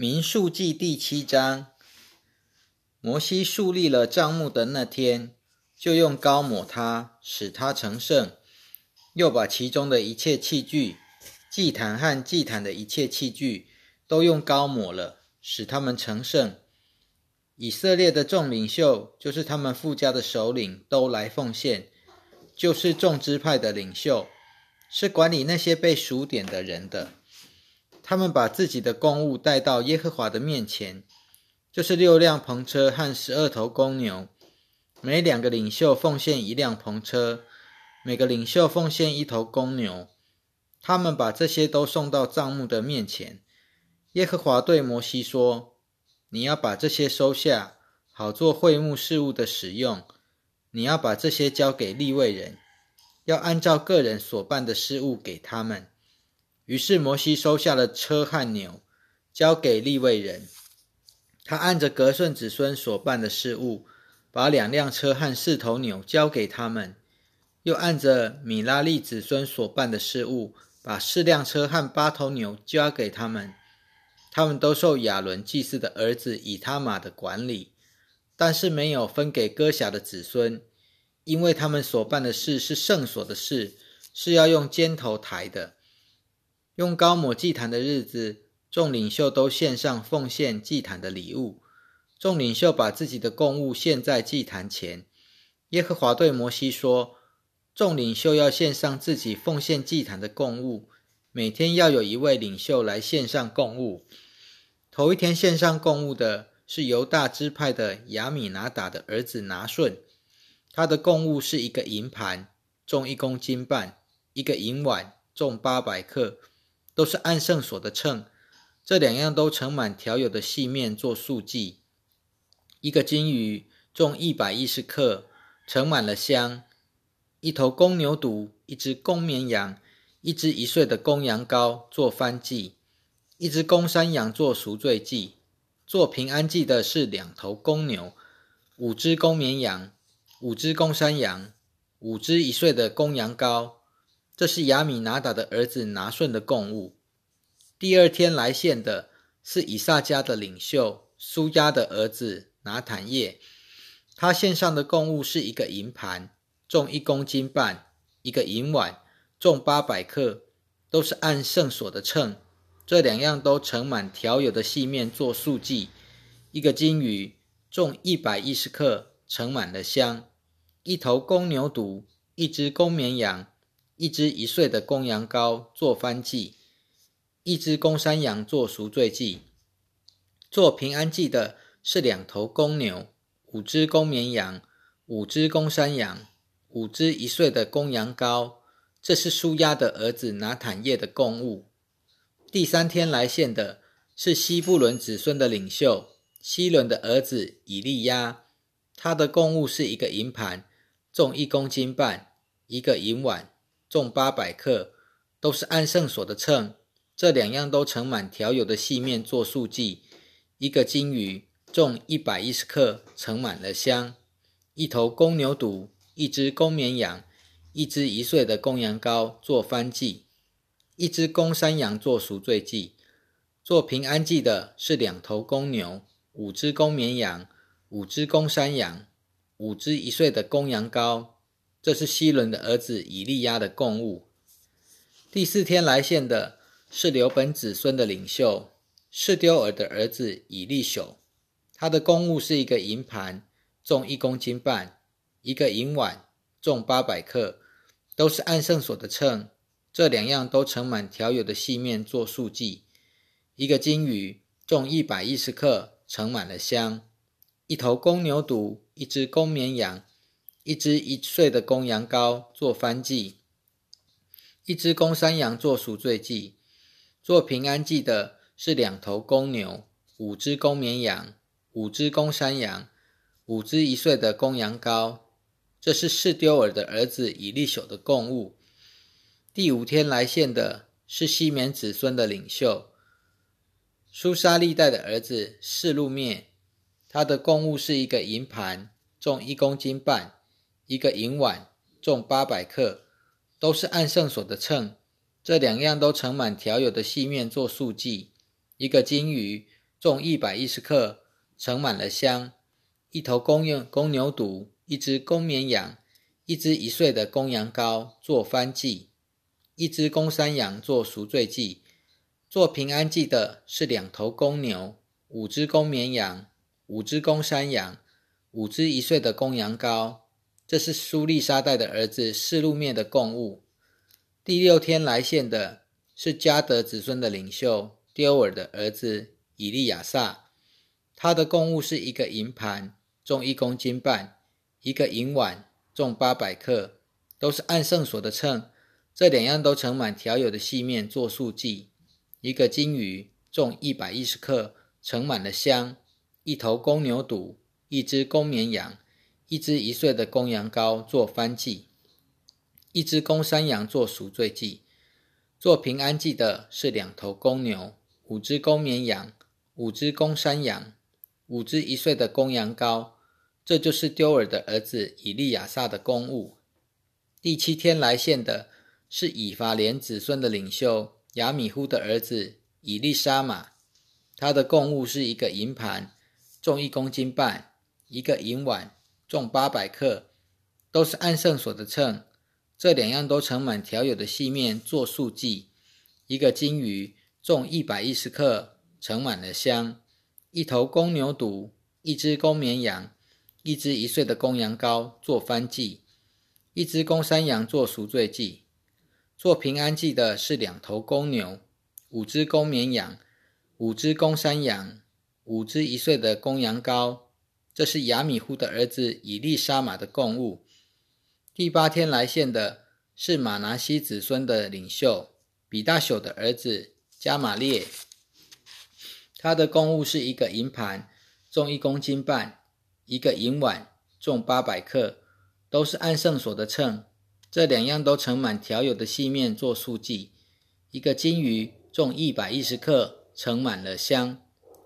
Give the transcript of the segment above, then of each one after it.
民数记第七章，摩西树立了帐幕的那天，就用膏抹它，使它成圣；又把其中的一切器具，祭坛和祭坛的一切器具，都用膏抹了，使他们成圣。以色列的众领袖，就是他们附家的首领，都来奉献，就是众支派的领袖，是管理那些被数点的人的。他们把自己的公物带到耶和华的面前，就是六辆篷车和十二头公牛，每两个领袖奉献一辆篷车，每个领袖奉献一头公牛。他们把这些都送到帐幕的面前。耶和华对摩西说：“你要把这些收下，好做会幕事务的使用。你要把这些交给立位人，要按照个人所办的事物给他们。”于是摩西收下了车和牛，交给利未人。他按着格顺子孙所办的事物，把两辆车和四头牛交给他们；又按着米拉利子孙所办的事物，把四辆车和八头牛交给他们。他们都受亚伦祭司的儿子以他玛的管理，但是没有分给哥辖的子孙，因为他们所办的事是圣所的事，是要用肩头抬的。用高抹祭坛的日子，众领袖都献上奉献祭坛的礼物。众领袖把自己的供物献在祭坛前。耶和华对摩西说：“众领袖要献上自己奉献祭坛的供物，每天要有一位领袖来献上供物。头一天献上供物的是犹大支派的亚米拿达的儿子拿顺，他的供物是一个银盘，重一公斤半；一个银碗，重八百克。”都是按圣所的秤，这两样都盛满调油的细面做素祭。一个金鱼重一百一十克，盛满了香。一头公牛犊，一只公绵羊，一只一岁的公羊羔做翻祭，一只公山羊做赎罪祭。做平安祭的是两头公牛，五只公绵羊，五只公山羊，五只一岁的公羊羔。这是亚米拿达的儿子拿顺的供物。第二天来献的是以撒家的领袖苏亚的儿子拿坦叶，他献上的供物是一个银盘，重一公斤半；一个银碗，重八百克，都是按圣所的秤。这两样都盛满调油的细面做素祭。一个金鱼重一百一十克，盛满了香。一头公牛犊，一只公绵羊。一只一岁的公羊羔做翻祭，一只公山羊做赎罪祭。做平安祭的是两头公牛，五只公绵羊，五只公山羊，五只一岁的公羊羔。这是舒压的儿子拿坦叶的供物。第三天来献的是西布伦子孙的领袖西伦的儿子以利亚，他的供物是一个银盘，重一公斤半；一个银碗。重八百克，都是按圣所的秤。这两样都盛满调油的细面做素祭。一个金鱼重一百一十克，盛满了香。一头公牛犊，一只公绵羊，一只一岁的公羊羔做翻祭。一只公山羊做赎罪祭。做平安祭的是两头公牛，五只公绵羊，五只公山羊，五只一岁的公羊羔。这是希伦的儿子以利亚的供物。第四天来献的是刘本子孙的领袖是丢尔的儿子以利朽，他的供物是一个银盘，重一公斤半；一个银碗，重八百克，都是按圣所的秤。这两样都盛满调油的细面做数祭。一个金鱼重一百一十克，盛满了香。一头公牛犊，一只公绵羊。一只一岁的公羊羔做翻祭，一只公山羊做赎罪祭，做平安祭的是两头公牛，五只公绵羊，五只公山羊，五只一岁的公羊羔。这是士丢尔的儿子以利朽的供物。第五天来献的是西缅子孙的领袖苏沙利代的儿子士路灭，他的供物是一个银盘，重一公斤半。一个银碗重八百克，都是按圣所的秤。这两样都盛满调油的细面做素祭。一个金鱼重一百一十克，盛满了香；一头公用公牛犊，一只公绵羊，一只一岁的公羊羔做翻祭；一只公山羊做赎罪祭。做平安祭的是两头公牛，五只公绵羊，五只公山羊，五只一岁的公羊羔。这是苏利沙代的儿子示路面的供物。第六天来献的是加德子孙的领袖丢尔的儿子以利亚撒，他的供物是一个银盘，重一公斤半；一个银碗，重八百克，都是按圣所的秤。这两样都盛满调油的细面做素祭。一个金鱼重一百一十克，盛满了香；一头公牛犊，一只公绵羊，一只一岁的公羊羔做翻祭；一只公山羊做赎罪祭。做平安祭的是两头公牛，五只公绵羊，五只公山羊，五只一岁的公羊羔。这就是丢尔的儿子以利亚撒的公物。第七天来献的是以法莲子孙的领袖。亚米呼的儿子以利沙玛，他的贡物是一个银盘，重一公斤半；一个银碗，重八百克，都是按圣所的称。这两样都盛满调有的细面做素祭。一个金鱼重一百一十克，盛满了香；一头公牛犊，一只公绵羊，一只一岁的公羊羔做翻祭；一只公山羊做赎罪祭。做平安祭的是两头公牛，五只公绵羊，五只公山羊，五只一岁的公羊羔。这是亚米呼的儿子以利沙玛的供物。第八天来献的是马拿西子孙的领袖比大朽的儿子加玛列，他的供物是一个银盘，重一公斤半；一个银碗，重八百克，都是按圣所的秤。这两样都盛满调有的细面做数祭，一个金鱼重一百一十克，盛满了香；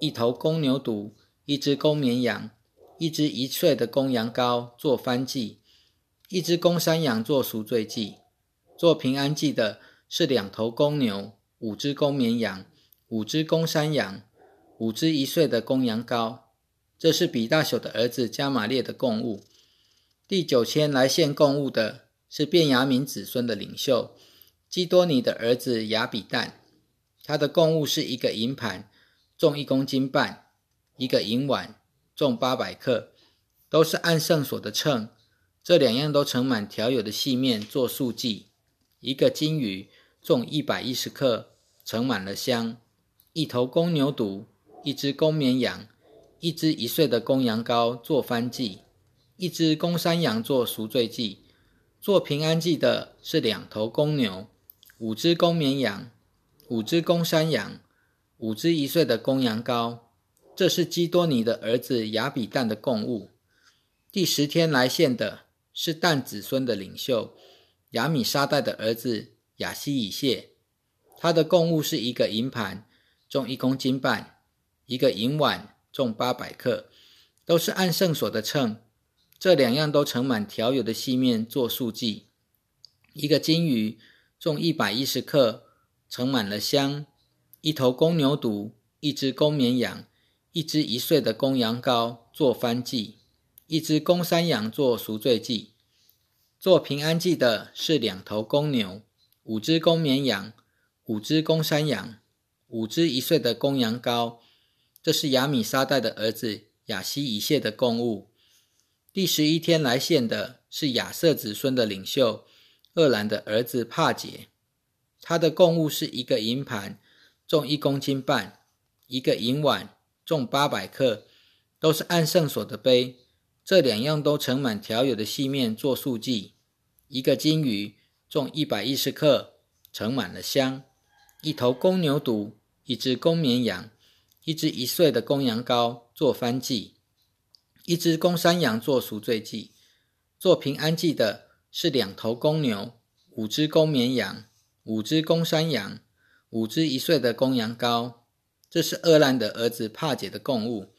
一头公牛犊，一只公绵羊，一只一岁的公羊羔做翻祭；一只公山羊做赎罪祭。做平安祭的是两头公牛，五只公绵羊，五只公山羊，五只一岁的公羊羔。这是比大朽的儿子加玛列的供物。第九千来献供物的。是便雅悯子孙的领袖基多尼的儿子亚比旦，他的贡物是一个银盘，重一公斤半；一个银碗，重八百克，都是按圣所的秤。这两样都盛满调有的细面做素祭。一个金鱼重一百一十克，盛满了香；一头公牛犊，一只公绵羊，一只一岁的公羊羔做翻祭；一只公山羊做赎罪祭。做平安祭的是两头公牛，五只公绵羊，五只公山羊，五只一岁的公羊羔。这是基多尼的儿子亚比旦的贡物。第十天来献的是旦子孙的领袖亚米沙代的儿子亚西以谢，他的贡物是一个银盘，重一公斤半；一个银碗，重八百克，都是按圣所的称。这两样都盛满调油的细面做数祭，一个金鱼重一百一十克，盛满了香；一头公牛犊，一只公绵羊，一只一岁的公羊羔做翻祭，一只公山羊做赎罪祭。做平安祭的是两头公牛，五只公绵羊，五只公山羊，五只一岁的公羊羔。这是亚米沙代的儿子亚西以谢的供物。第十一天来献的是亚瑟子孙的领袖厄兰的儿子帕杰，他的贡物是一个银盘，重一公斤半；一个银碗，重八百克，都是按圣所的杯。这两样都盛满调有的细面做素祭。一个金鱼重一百一十克，盛满了香；一头公牛犊，一只公绵羊，一只一岁的公羊羔做翻祭。一只公山羊做赎罪祭，做平安祭的是两头公牛，五只公绵羊，五只公山羊，五只一岁的公羊羔。这是厄兰的儿子帕姐的供物。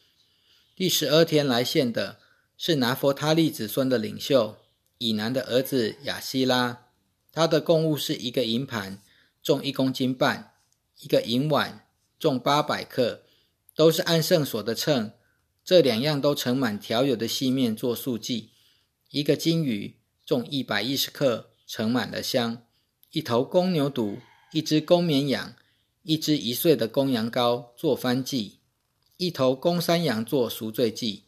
第十二天来献的是拿佛他利子孙的领袖以南的儿子亚希拉，他的供物是一个银盘，重一公斤半；一个银碗，重八百克，都是按圣所的秤，这两样都盛满调油的细面做素祭。一个金鱼重一百一十克，盛满了香；一头公牛犊，一只公绵羊，一只一岁的公羊羔做翻祭；一头公山羊做赎罪祭。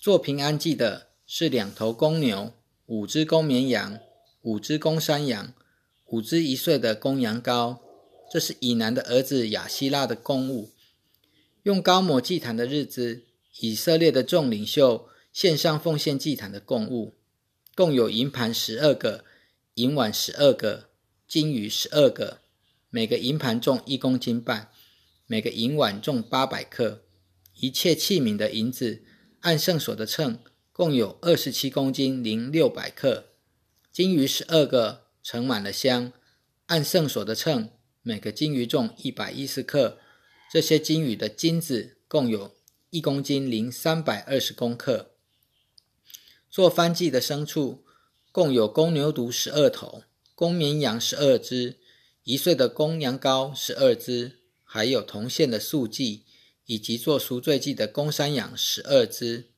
做平安祭的是两头公牛，五只公绵羊，五只公山羊，五只一岁的公羊羔。这是以南的儿子亚希拉的公物。用高抹祭坛的日子，以色列的众领袖。献上奉献祭坛的供物，共有银盘十二个，银碗十二个，金鱼十二个，每个银盘重一公斤半，每个银碗重八百克。一切器皿的银子，按圣所的秤，共有二十七公斤零六百克。金鱼十二个，盛满了香，按圣所的秤，每个金鱼重一百一十克。这些金鱼的金子，共有一公斤零三百二十公克。做翻祭的牲畜，共有公牛犊十二头，公绵羊十二只，一岁的公羊羔十二只，还有铜线的素祭，以及做赎罪祭的公山羊十二只。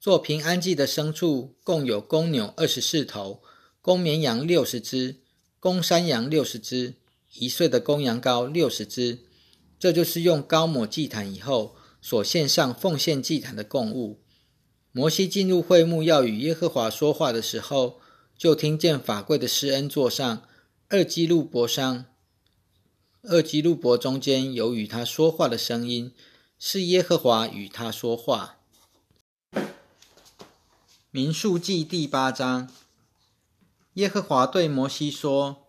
做平安祭的牲畜，共有公牛二十四头，公绵羊六十只，公山羊六十只，一岁的公羊羔六十只。这就是用高抹祭坛以后所献上奉献祭坛的供物。摩西进入会幕要与耶和华说话的时候，就听见法柜的施恩座上二基路伯上，二基路伯中间有与他说话的声音，是耶和华与他说话。民数记第八章，耶和华对摩西说：“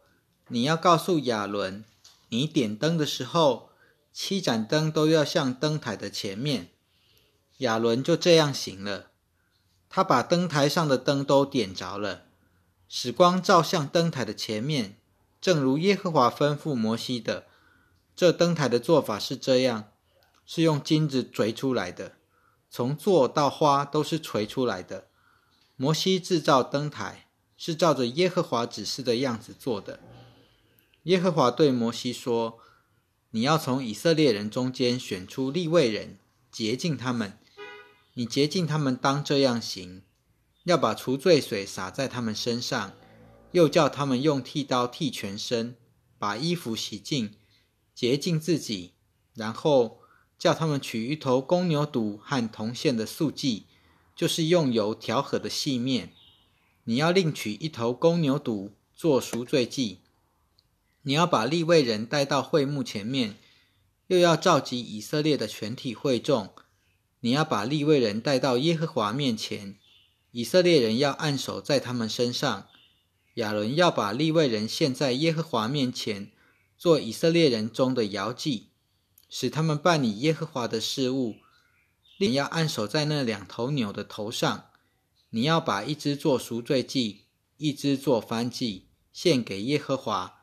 你要告诉亚伦，你点灯的时候，七盏灯都要向灯台的前面。”亚伦就这样行了。他把灯台上的灯都点着了，使光照向灯台的前面，正如耶和华吩咐摩西的。这灯台的做法是这样：是用金子锤出来的，从座到花都是锤出来的。摩西制造灯台是照着耶和华指示的样子做的。耶和华对摩西说：“你要从以色列人中间选出立位人，洁净他们。”你洁净他们，当这样行：要把除罪水洒在他们身上，又叫他们用剃刀剃全身，把衣服洗净，洁净自己，然后叫他们取一头公牛犊和铜线的素祭，就是用油调和的细面。你要另取一头公牛犊做赎罪祭。你要把立位人带到会幕前面，又要召集以色列的全体会众。你要把利未人带到耶和华面前，以色列人要按手在他们身上。亚伦要把利未人献在耶和华面前，做以色列人中的摇祭，使他们办理耶和华的事务。你要按手在那两头牛的头上。你要把一只做赎罪祭，一只做燔祭，献给耶和华，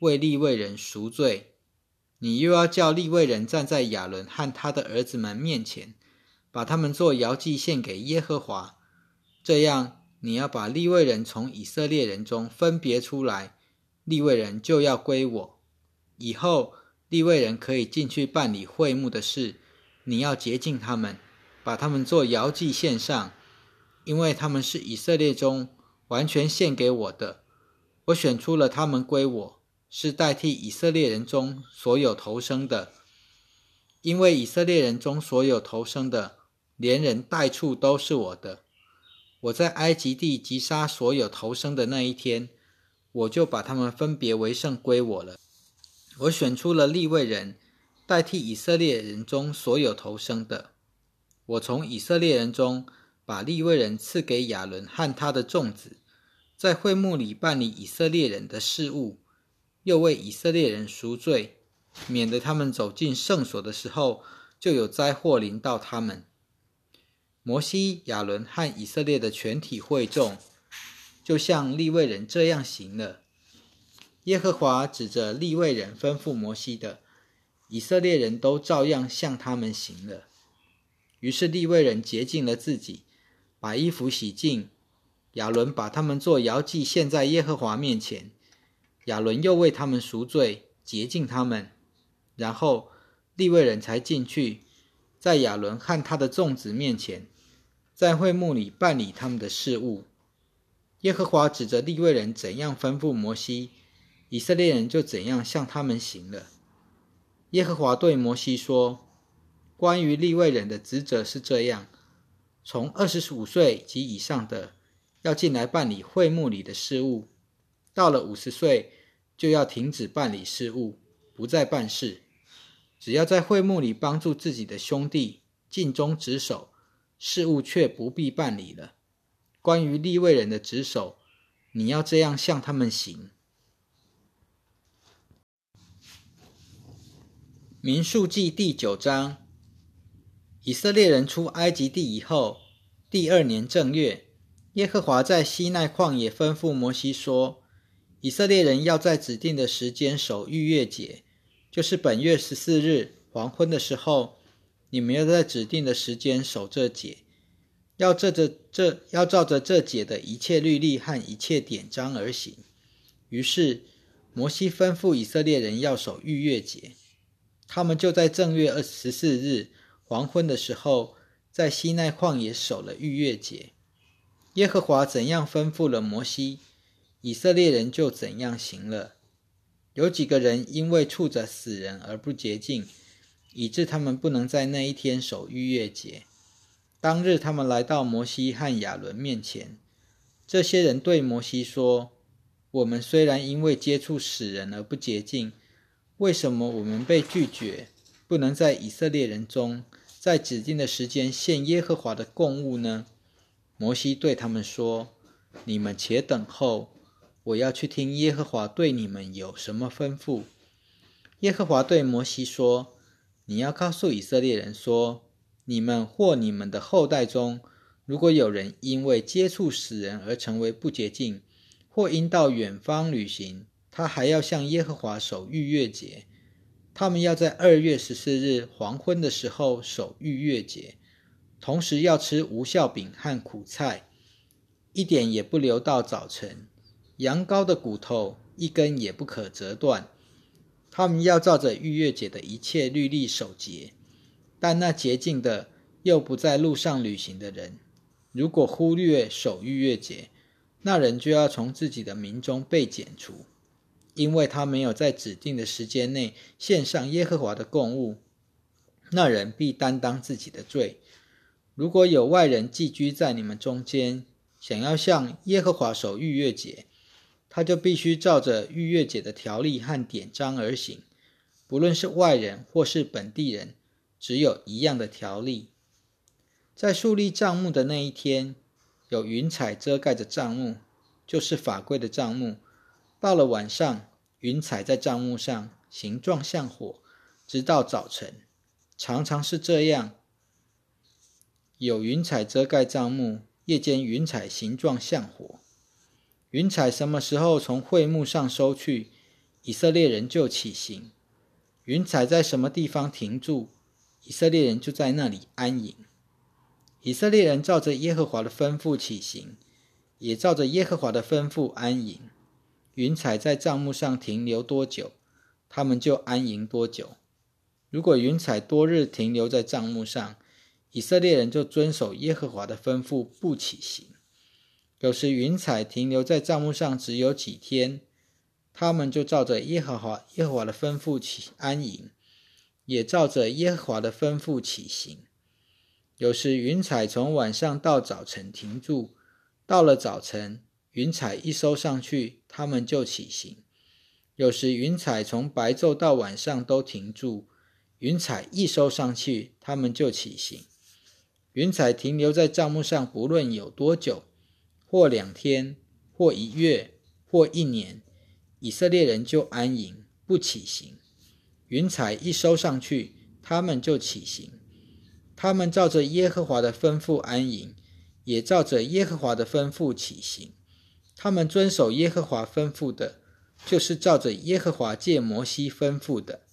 为利未人赎罪。你又要叫利未人站在亚伦和他的儿子们面前。把他们做摇祭献给耶和华，这样你要把利未人从以色列人中分别出来，利未人就要归我。以后利未人可以进去办理会幕的事，你要洁净他们，把他们做摇祭献上，因为他们是以色列中完全献给我的。我选出了他们归我，是代替以色列人中所有投生的，因为以色列人中所有投生的。连人带畜都是我的。我在埃及地击杀所有投生的那一天，我就把他们分别为圣归我了。我选出了立位人，代替以色列人中所有投生的。我从以色列人中把立位人赐给亚伦和他的众子，在会幕里办理以色列人的事务，又为以色列人赎罪，免得他们走进圣所的时候就有灾祸临到他们。摩西、亚伦和以色列的全体会众，就像利未人这样行了。耶和华指着利未人吩咐摩西的，以色列人都照样向他们行了。于是利未人洁净了自己，把衣服洗净。亚伦把他们做摇祭献在耶和华面前。亚伦又为他们赎罪，洁净他们。然后利未人才进去，在亚伦和他的众子面前，在会幕里办理他们的事务。耶和华指着利未人怎样吩咐摩西，以色列人就怎样向他们行了。耶和华对摩西说：“关于利未人的职责是这样：从二十五岁及以上的，要进来办理会幕里的事务；到了五十岁，就要停止办理事务，不再办事。只要在会幕里帮助自己的兄弟，尽忠职守，事务却不必办理了。关于立位人的职守，你要这样向他们行。”民数记第九章，以色列人出埃及地以后，第二年正月，耶和华在西奈旷野吩咐摩西说：“以色列人要在指定的时间守逾越节，就是本月十四日黄昏的时候，你们要在指定的时间守这节，要这这这要照着这节的一切律例和一切典章而行。”于是摩西吩咐以色列人要守逾越节。他们就在正月二十四日黄昏的时候，在西奈旷野守了逾越节。耶和华怎样吩咐了摩西，以色列人就怎样行了。有几个人因为触着死人而不洁净，以致他们不能在那一天守逾越节。当日，他们来到摩西和亚伦面前。这些人对摩西说：“我们虽然因为接触死人而不洁净，”为什么我们被拒绝，不能在以色列人中，在指定的时间献耶和华的供物呢？摩西对他们说：“你们且等候，我要去听耶和华对你们有什么吩咐。”耶和华对摩西说：“你要告诉以色列人说，你们或你们的后代中，如果有人因为接触死人而成为不洁净，或因到远方旅行，他还要向耶和华守逾越节，他们要在二月十四日黄昏的时候守逾越节，同时要吃无效饼和苦菜，一点也不留到早晨。羊羔的骨头一根也不可折断。他们要照着逾越节的一切律例守节。但那洁净的又不在路上旅行的人，如果忽略守逾越节，那人就要从自己的民中被剪除。因为他没有在指定的时间内献上耶和华的供物，那人必担当自己的罪。如果有外人寄居在你们中间，想要向耶和华守逾越节，他就必须照着逾越节的条例和典章而行。不论是外人或是本地人，只有一样的条例。在树立帐幕的那一天，有云彩遮盖着帐幕，就是法规的帐幕。到了晚上，云彩在帐幕上，形状像火，直到早晨，常常是这样。有云彩遮盖帐幕，夜间云彩形状像火。云彩什么时候从会幕上收去，以色列人就起行。云彩在什么地方停住，以色列人就在那里安营。以色列人照着耶和华的吩咐起行，也照着耶和华的吩咐安营。云彩在帐幕上停留多久，他们就安营多久。如果云彩多日停留在帐幕上，以色列人就遵守耶和华的吩咐，不起行。有时云彩停留在帐幕上只有几天，他们就照着耶和华耶和华的吩咐起安营，也照着耶和华的吩咐起行。有时云彩从晚上到早晨停住，到了早晨。云彩一收上去，他们就起行。有时云彩从白昼到晚上都停住，云彩一收上去，他们就起行。云彩停留在帐幕上，不论有多久，或两天，或一月，或一年，以色列人就安营，不起行。云彩一收上去，他们就起行。他们照着耶和华的吩咐安营，也照着耶和华的吩咐起行。他们遵守耶和华吩咐的，就是照着耶和华借摩西吩咐的。